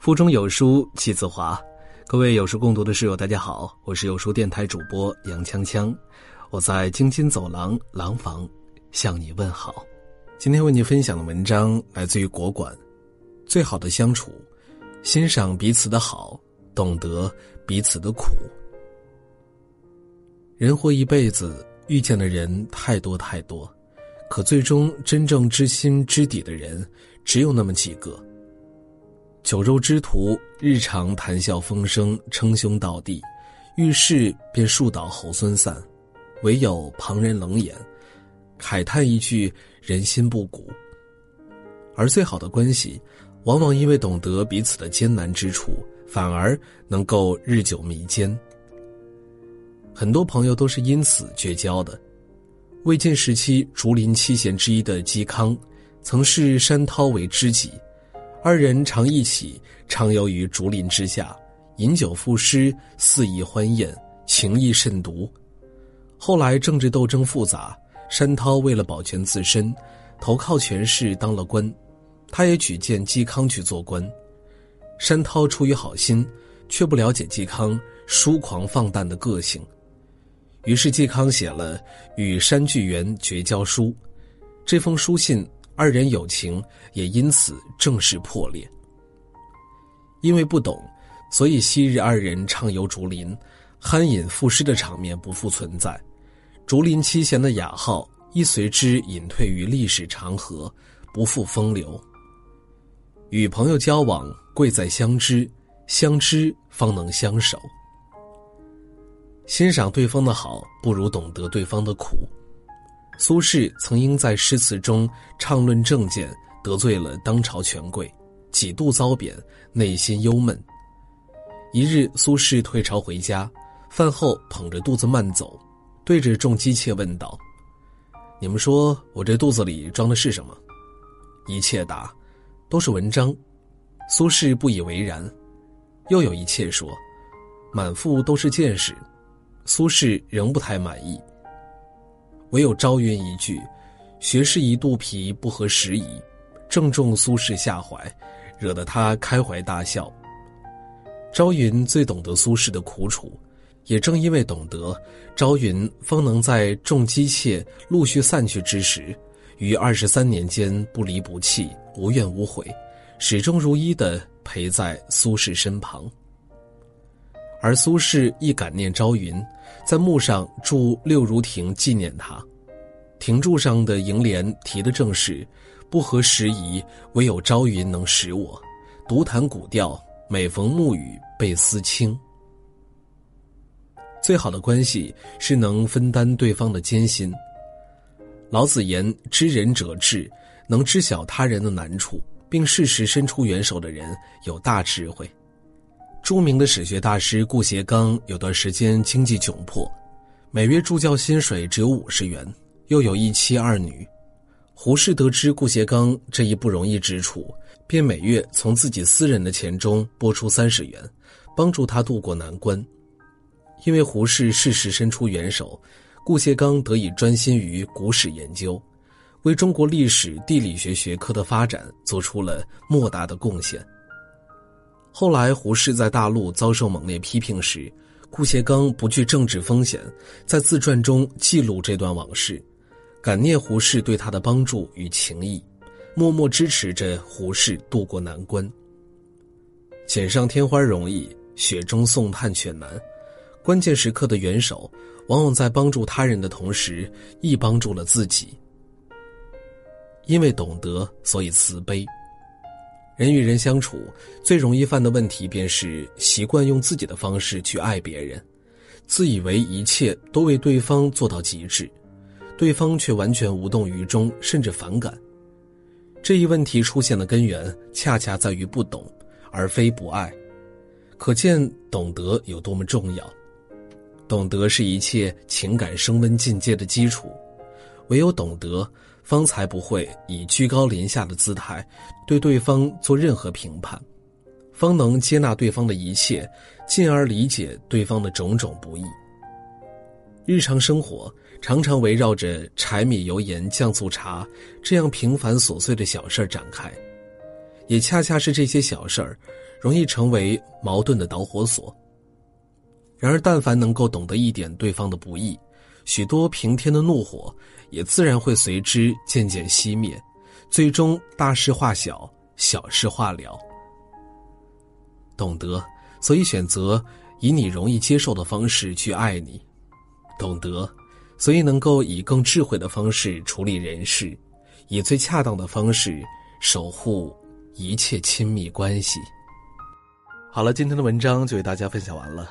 腹中有书气自华，各位有书共读的室友，大家好，我是有书电台主播杨锵锵，我在京津走廊廊坊向你问好。今天为你分享的文章来自于国馆，最好的相处，欣赏彼此的好，懂得彼此的苦。人活一辈子，遇见的人太多太多，可最终真正知心知底的人，只有那么几个。酒肉之徒，日常谈笑风生，称兄道弟；遇事便树倒猢狲散，唯有旁人冷眼，慨叹一句“人心不古”。而最好的关系，往往因为懂得彼此的艰难之处，反而能够日久弥坚。很多朋友都是因此绝交的。魏晋时期竹林七贤之一的嵇康，曾视山涛为知己。二人常一起畅游于竹林之下，饮酒赋诗，肆意欢宴，情谊甚笃。后来政治斗争复杂，山涛为了保全自身，投靠权势当了官，他也举荐嵇康去做官。山涛出于好心，却不了解嵇康疏狂放荡的个性，于是嵇康写了《与山巨源绝交书》，这封书信。二人友情也因此正式破裂。因为不懂，所以昔日二人畅游竹林、酣饮赋诗的场面不复存在，竹林七贤的雅号亦随之隐退于历史长河，不复风流。与朋友交往，贵在相知，相知方能相守。欣赏对方的好，不如懂得对方的苦。苏轼曾因在诗词中畅论政见，得罪了当朝权贵，几度遭贬，内心忧闷。一日，苏轼退朝回家，饭后捧着肚子慢走，对着众姬妾问道：“你们说我这肚子里装的是什么？”一妾答：“都是文章。”苏轼不以为然。又有一妾说：“满腹都是见识。”苏轼仍不太满意。唯有朝云一句：“学士一肚皮，不合时宜。”正中苏轼下怀，惹得他开怀大笑。朝云最懂得苏轼的苦楚，也正因为懂得，朝云方能在众姬妾陆续散去之时，于二十三年间不离不弃，无怨无悔，始终如一的陪在苏轼身旁。而苏轼亦感念朝云，在墓上筑六如亭纪念他。亭柱上的楹联题的正是“不合时宜，唯有朝云能使我。独弹古调，每逢暮雨倍思亲。”最好的关系是能分担对方的艰辛。老子言：“知人者智，能知晓他人的难处，并适时伸出援手的人，有大智慧。”著名的史学大师顾颉刚有段时间经济窘迫，每月助教薪水只有五十元，又有一妻二女。胡适得知顾颉刚这一不容易之处，便每月从自己私人的钱中拨出三十元，帮助他渡过难关。因为胡适适时伸出援手，顾颉刚得以专心于古史研究，为中国历史地理学学科的发展做出了莫大的贡献。后来，胡适在大陆遭受猛烈批评时，顾颉刚不惧政治风险，在自传中记录这段往事，感念胡适对他的帮助与情谊，默默支持着胡适渡过难关。锦上添花容易，雪中送炭却难。关键时刻的援手，往往在帮助他人的同时，亦帮助了自己。因为懂得，所以慈悲。人与人相处，最容易犯的问题便是习惯用自己的方式去爱别人，自以为一切都为对方做到极致，对方却完全无动于衷，甚至反感。这一问题出现的根源，恰恰在于不懂，而非不爱。可见懂得有多么重要。懂得是一切情感升温进阶的基础，唯有懂得。方才不会以居高临下的姿态对对方做任何评判，方能接纳对方的一切，进而理解对方的种种不易。日常生活常常围绕着柴米油盐酱醋茶这样平凡琐碎的小事展开，也恰恰是这些小事儿，容易成为矛盾的导火索。然而，但凡能够懂得一点对方的不易，许多平添的怒火也自然会随之渐渐熄灭，最终大事化小，小事化了。懂得，所以选择以你容易接受的方式去爱你；懂得，所以能够以更智慧的方式处理人事，以最恰当的方式守护一切亲密关系。好了，今天的文章就为大家分享完了。